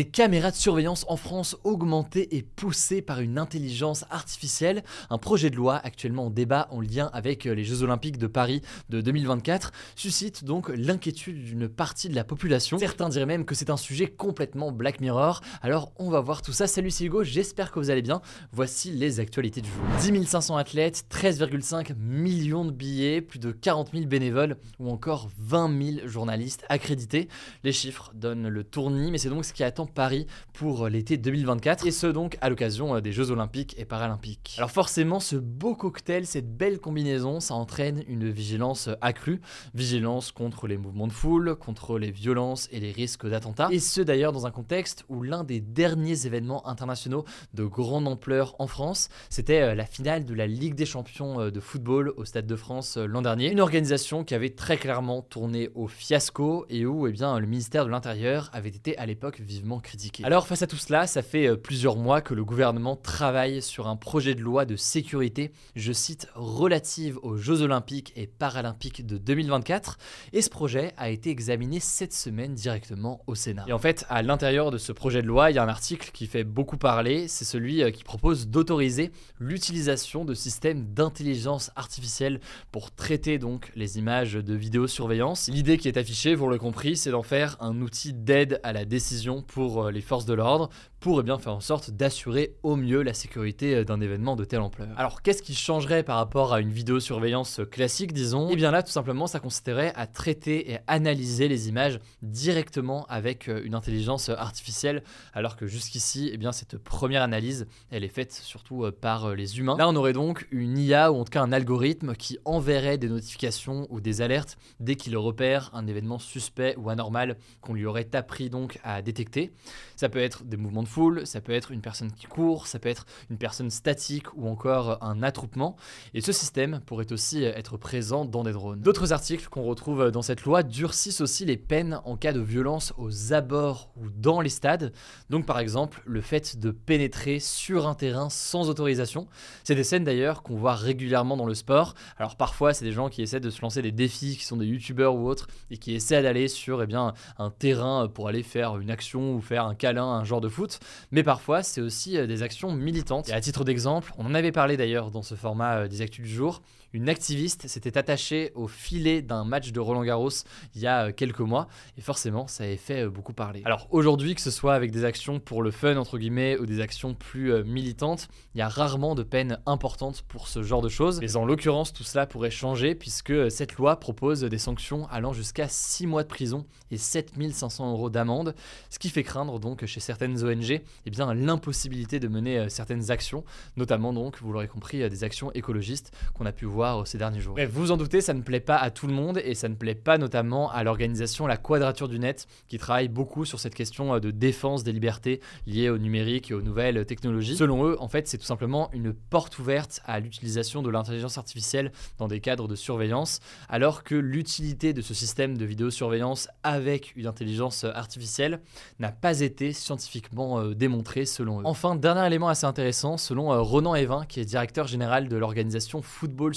Des caméras de surveillance en France augmentées et poussées par une intelligence artificielle, un projet de loi actuellement en débat en lien avec euh, les Jeux Olympiques de Paris de 2024 suscite donc l'inquiétude d'une partie de la population. Certains diraient même que c'est un sujet complètement Black Mirror. Alors on va voir tout ça. Salut c'est Hugo, j'espère que vous allez bien. Voici les actualités du jour. 10 500 athlètes, 13,5 millions de billets, plus de 40 000 bénévoles ou encore 20 000 journalistes accrédités. Les chiffres donnent le tournis, mais c'est donc ce qui attend Paris pour l'été 2024, et ce donc à l'occasion euh, des Jeux Olympiques et Paralympiques. Alors forcément, ce beau cocktail, cette belle combinaison, ça entraîne une vigilance accrue, vigilance contre les mouvements de foule, contre les violences et les risques d'attentats, et ce d'ailleurs dans un contexte où l'un des derniers événements internationaux de grande ampleur en France, c'était euh, la finale de la Ligue des champions euh, de football au Stade de France l'an dernier, une organisation qui avait très clairement tourné au fiasco et où eh bien, le ministère de l'Intérieur avait été à l'époque vivement critiqué. Alors face à tout cela, ça fait euh, plusieurs mois que le gouvernement travaille sur un projet de loi de sécurité, je cite, relative aux Jeux olympiques et paralympiques de 2024, et ce projet a été examiné cette semaine directement au Sénat. Et en fait, à l'intérieur de ce projet de loi, il y a un article qui fait beaucoup parler, c'est celui euh, qui propose d'autoriser l'utilisation de systèmes d'intelligence artificielle pour traiter donc les images de vidéosurveillance. L'idée qui est affichée, vous l'avez compris, c'est d'en faire un outil d'aide à la décision pour pour euh, les forces de l'ordre pour bien faire en sorte d'assurer au mieux la sécurité euh, d'un événement de telle ampleur. Alors qu'est-ce qui changerait par rapport à une vidéosurveillance classique disons? Eh bien là tout simplement ça consisterait à traiter et analyser les images directement avec euh, une intelligence artificielle alors que jusqu'ici eh bien cette première analyse elle est faite surtout par les humains. Là on aurait donc une IA ou en tout cas un algorithme qui enverrait des notifications ou des alertes dès qu'il repère un événement suspect ou anormal qu'on lui aurait appris donc à détecter. Ça peut être des mouvements de foule, ça peut être une personne qui court, ça peut être une personne statique ou encore un attroupement. Et ce système pourrait aussi être présent dans des drones. D'autres articles qu'on retrouve dans cette loi durcissent aussi les peines en cas de violence aux abords ou dans les stades. Donc par exemple, le fait de pénétrer sur un terrain sans autorisation. C'est des scènes d'ailleurs qu'on voit régulièrement dans le sport. Alors parfois, c'est des gens qui essaient de se lancer des défis, qui sont des youtubeurs ou autres, et qui essaient d'aller sur eh bien, un terrain pour aller faire une action faire un câlin un genre de foot, mais parfois c'est aussi euh, des actions militantes. Et à titre d'exemple, on en avait parlé d'ailleurs dans ce format euh, des actus du jour, une activiste s'était attachée au filet d'un match de Roland Garros il y a euh, quelques mois, et forcément ça avait fait beaucoup parler. Alors aujourd'hui, que ce soit avec des actions pour le fun entre guillemets ou des actions plus militantes, il y a rarement de peines importantes pour ce genre de choses, mais en l'occurrence tout cela pourrait changer puisque cette loi propose des sanctions allant jusqu'à 6 mois de prison et 7500 euros d'amende, ce qui fait craindre donc chez certaines ONG eh bien, l'impossibilité de mener euh, certaines actions, notamment donc, vous l'aurez compris, euh, des actions écologistes qu'on a pu voir euh, ces derniers jours. Bref, vous en doutez, ça ne plaît pas à tout le monde et ça ne plaît pas notamment à l'organisation La Quadrature du Net qui travaille beaucoup sur cette question de défense des libertés liées au numérique et aux nouvelles technologies. Selon eux, en fait, c'est tout simplement une porte ouverte à l'utilisation de l'intelligence artificielle dans des cadres de surveillance, alors que l'utilité de ce système de vidéosurveillance avec une intelligence artificielle n'a pas été scientifiquement euh, démontré selon eux. Enfin, dernier élément assez intéressant, selon euh, Ronan Evin, qui est directeur général de l'organisation Football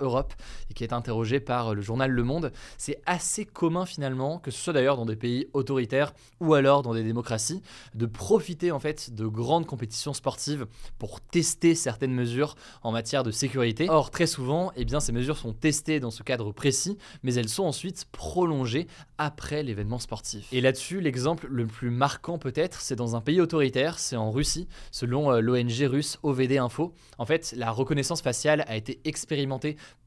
Europe et qui est interrogé par euh, le journal Le Monde, c'est assez commun finalement, que ce soit d'ailleurs dans des pays autoritaires ou alors dans des démocraties, de profiter en fait de grandes compétitions sportives pour tester certaines mesures en matière de sécurité. Or, très souvent, eh bien, ces mesures sont testées dans ce cadre précis, mais elles sont ensuite prolongées après l'événement sportif. Et là-dessus, l'exemple le plus marquant peut-être, c'est dans un pays autoritaire, c'est en Russie, selon euh, l'ONG russe OVD Info. En fait, la reconnaissance faciale a été expérimentée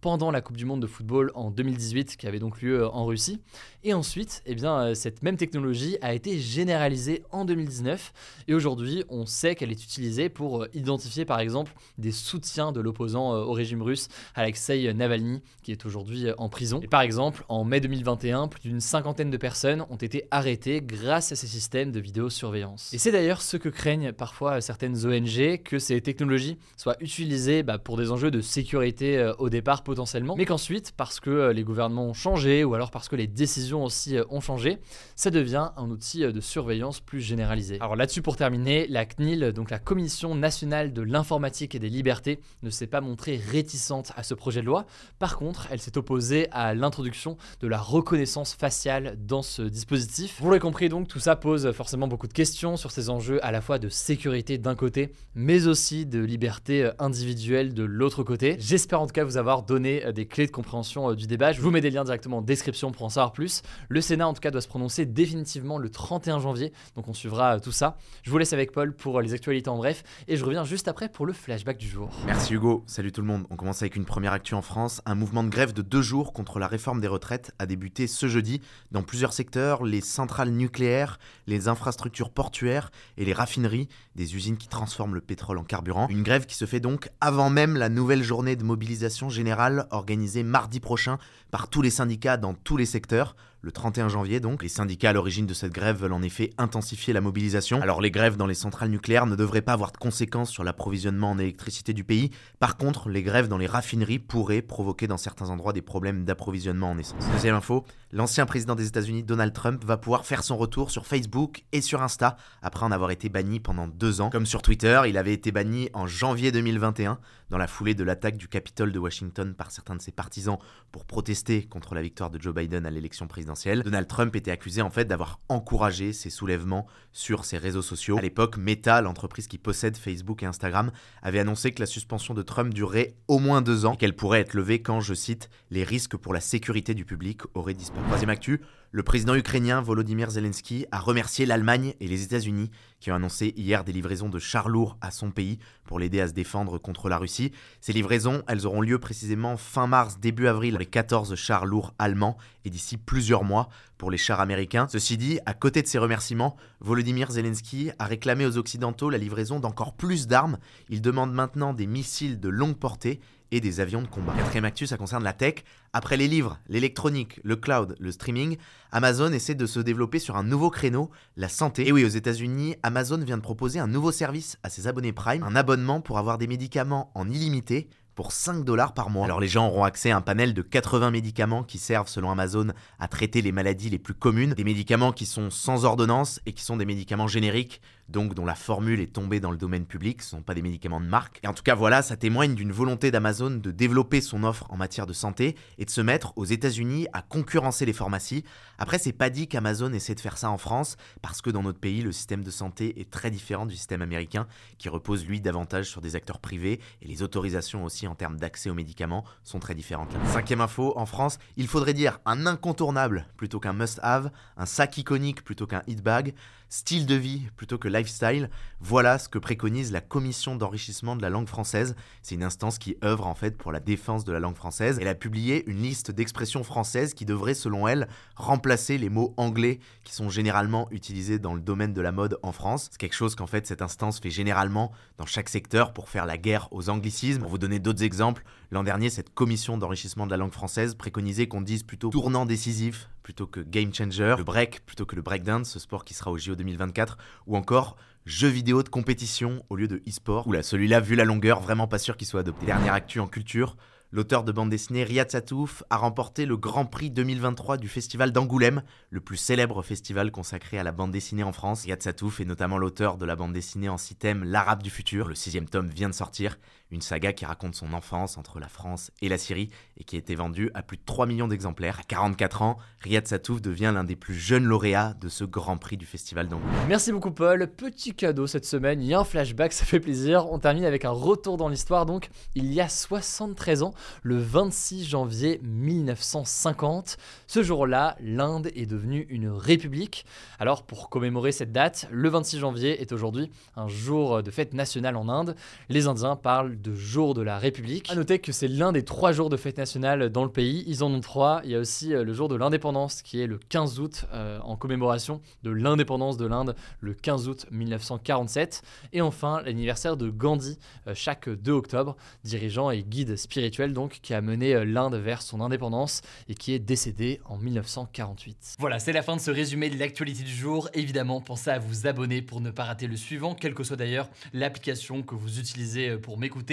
pendant la Coupe du Monde de football en 2018, qui avait donc lieu euh, en Russie. Et ensuite, eh bien, euh, cette même technologie a été généralisée en 2019. Et aujourd'hui, on sait qu'elle est utilisée pour identifier par exemple des soutiens de l'opposant au régime russe, Alexei Navalny, qui est aujourd'hui en prison. Et par exemple, en mai 2021, plus d'une cinquantaine de personnes ont été arrêtées grâce à ces systèmes de vidéosurveillance. Et c'est d'ailleurs ce que craignent parfois certaines ONG, que ces technologies soient utilisées bah, pour des enjeux de sécurité euh, au départ potentiellement, mais qu'ensuite, parce que euh, les gouvernements ont changé, ou alors parce que les décisions aussi euh, ont changé, ça devient un outil de surveillance plus généralisé. Alors là-dessus, pour terminer, la CNIL, donc la Commission nationale de l'informatique et des libertés, ne s'est pas montrée réticente à ce projet de loi. Par contre, elle s'est opposée à l'introduction de la reconnaissance faciale dans ce dispositif. Vous l'avez compris donc, tout ça pose forcément beaucoup de questions sur ces enjeux à la fois de sécurité d'un côté, mais aussi de liberté euh, individuelle de l'autre côté. J'espère en tout cas vous avoir donné euh, des clés de compréhension euh, du débat. Je vous mets des liens directement en description pour en savoir plus. Le Sénat en tout cas doit se prononcer définitivement le 31 janvier, donc on suivra tout ça. Je vous laisse avec Paul pour les actualités en bref, et je reviens juste après pour le flashback du jour. Merci Hugo, salut tout le monde. On commence avec une première actu en France. Un mouvement de grève de deux jours contre la réforme des retraites a débuté ce jeudi dans plusieurs secteurs, les centrales nucléaires, les infrastructures portuaires et les raffineries, des usines qui transforment le pétrole en carburant. Une grève qui se fait donc avant même la nouvelle journée de mobilisation générale organisée mardi prochain par tous les syndicats dans tous les secteurs le 31 janvier donc. Les syndicats à l'origine de cette grève veulent en effet intensifier la mobilisation. Alors les grèves dans les centrales nucléaires ne devraient pas avoir de conséquences sur l'approvisionnement en électricité du pays. Par contre, les grèves dans les raffineries pourraient provoquer dans certains endroits des problèmes d'approvisionnement en essence. Deuxième info, l'ancien président des États-Unis Donald Trump va pouvoir faire son retour sur Facebook et sur Insta après en avoir été banni pendant deux ans. Comme sur Twitter, il avait été banni en janvier 2021 dans la foulée de l'attaque du Capitole de Washington par certains de ses partisans pour protester contre la victoire de Joe Biden à l'élection présidentielle Donald Trump était accusé en fait d'avoir encouragé ces soulèvements sur ses réseaux sociaux. À l'époque, Meta, l'entreprise qui possède Facebook et Instagram, avait annoncé que la suspension de Trump durerait au moins deux ans qu'elle pourrait être levée quand, je cite, les risques pour la sécurité du public auraient disparu. Troisième actu, le président ukrainien Volodymyr Zelensky a remercié l'Allemagne et les États-Unis qui ont annoncé hier des livraisons de chars lourds à son pays pour l'aider à se défendre contre la Russie. Ces livraisons, elles auront lieu précisément fin mars, début avril pour les 14 chars lourds allemands et d'ici plusieurs mois pour les chars américains. Ceci dit, à côté de ces remerciements, Volodymyr Zelensky a réclamé aux Occidentaux la livraison d'encore plus d'armes. Il demande maintenant des missiles de longue portée et des avions de combat. Quatrième actu, ça concerne la tech. Après les livres, l'électronique, le cloud, le streaming, Amazon essaie de se développer sur un nouveau créneau, la santé. Et oui, aux États-Unis, Amazon vient de proposer un nouveau service à ses abonnés Prime, un abonnement pour avoir des médicaments en illimité pour 5 dollars par mois. Alors les gens auront accès à un panel de 80 médicaments qui servent selon Amazon à traiter les maladies les plus communes, des médicaments qui sont sans ordonnance et qui sont des médicaments génériques donc dont la formule est tombée dans le domaine public, ce ne sont pas des médicaments de marque. Et en tout cas, voilà, ça témoigne d'une volonté d'Amazon de développer son offre en matière de santé et de se mettre aux États-Unis à concurrencer les pharmacies. Après, c'est pas dit qu'Amazon essaie de faire ça en France, parce que dans notre pays, le système de santé est très différent du système américain, qui repose lui davantage sur des acteurs privés, et les autorisations aussi en termes d'accès aux médicaments sont très différentes. Cinquième info, en France, il faudrait dire un incontournable plutôt qu'un must-have, un sac iconique plutôt qu'un hit bag, style de vie plutôt que lifestyle, voilà ce que préconise la commission d'enrichissement de la langue française. C'est une instance qui œuvre en fait pour la défense de la langue française. Elle a publié une liste d'expressions françaises qui devraient selon elle remplacer les mots anglais qui sont généralement utilisés dans le domaine de la mode en France. C'est quelque chose qu'en fait cette instance fait généralement dans chaque secteur pour faire la guerre aux anglicismes. Pour vous donner d'autres exemples, l'an dernier cette commission d'enrichissement de la langue française préconisait qu'on dise plutôt tournant décisif plutôt que game changer, le break plutôt que le breakdance, ce sport qui sera au JO 2024, ou encore jeux vidéo de compétition au lieu de e-sport. Oula, celui-là, vu la longueur, vraiment pas sûr qu'il soit adopté. Dernière actu en culture, L'auteur de bande dessinée Riyad Satouf a remporté le Grand Prix 2023 du Festival d'Angoulême, le plus célèbre festival consacré à la bande dessinée en France. Riyad Satouf est notamment l'auteur de la bande dessinée en six thèmes L'Arabe du futur. Le sixième tome vient de sortir. Une saga qui raconte son enfance entre la France et la Syrie et qui a été vendue à plus de 3 millions d'exemplaires. À 44 ans, Riyad Satouf devient l'un des plus jeunes lauréats de ce grand prix du festival d'Angoulême. Merci beaucoup Paul, petit cadeau cette semaine, il y a un flashback, ça fait plaisir. On termine avec un retour dans l'histoire donc, il y a 73 ans, le 26 janvier 1950. Ce jour-là, l'Inde est devenue une république. Alors pour commémorer cette date, le 26 janvier est aujourd'hui un jour de fête nationale en Inde. Les Indiens parlent de jour de la République. A noter que c'est l'un des trois jours de fête nationale dans le pays. Ils en ont trois. Il y a aussi euh, le jour de l'indépendance qui est le 15 août euh, en commémoration de l'indépendance de l'Inde le 15 août 1947. Et enfin l'anniversaire de Gandhi euh, chaque 2 octobre, dirigeant et guide spirituel donc qui a mené l'Inde vers son indépendance et qui est décédé en 1948. Voilà, c'est la fin de ce résumé de l'actualité du jour. Évidemment, pensez à vous abonner pour ne pas rater le suivant, quelle que soit d'ailleurs l'application que vous utilisez pour m'écouter.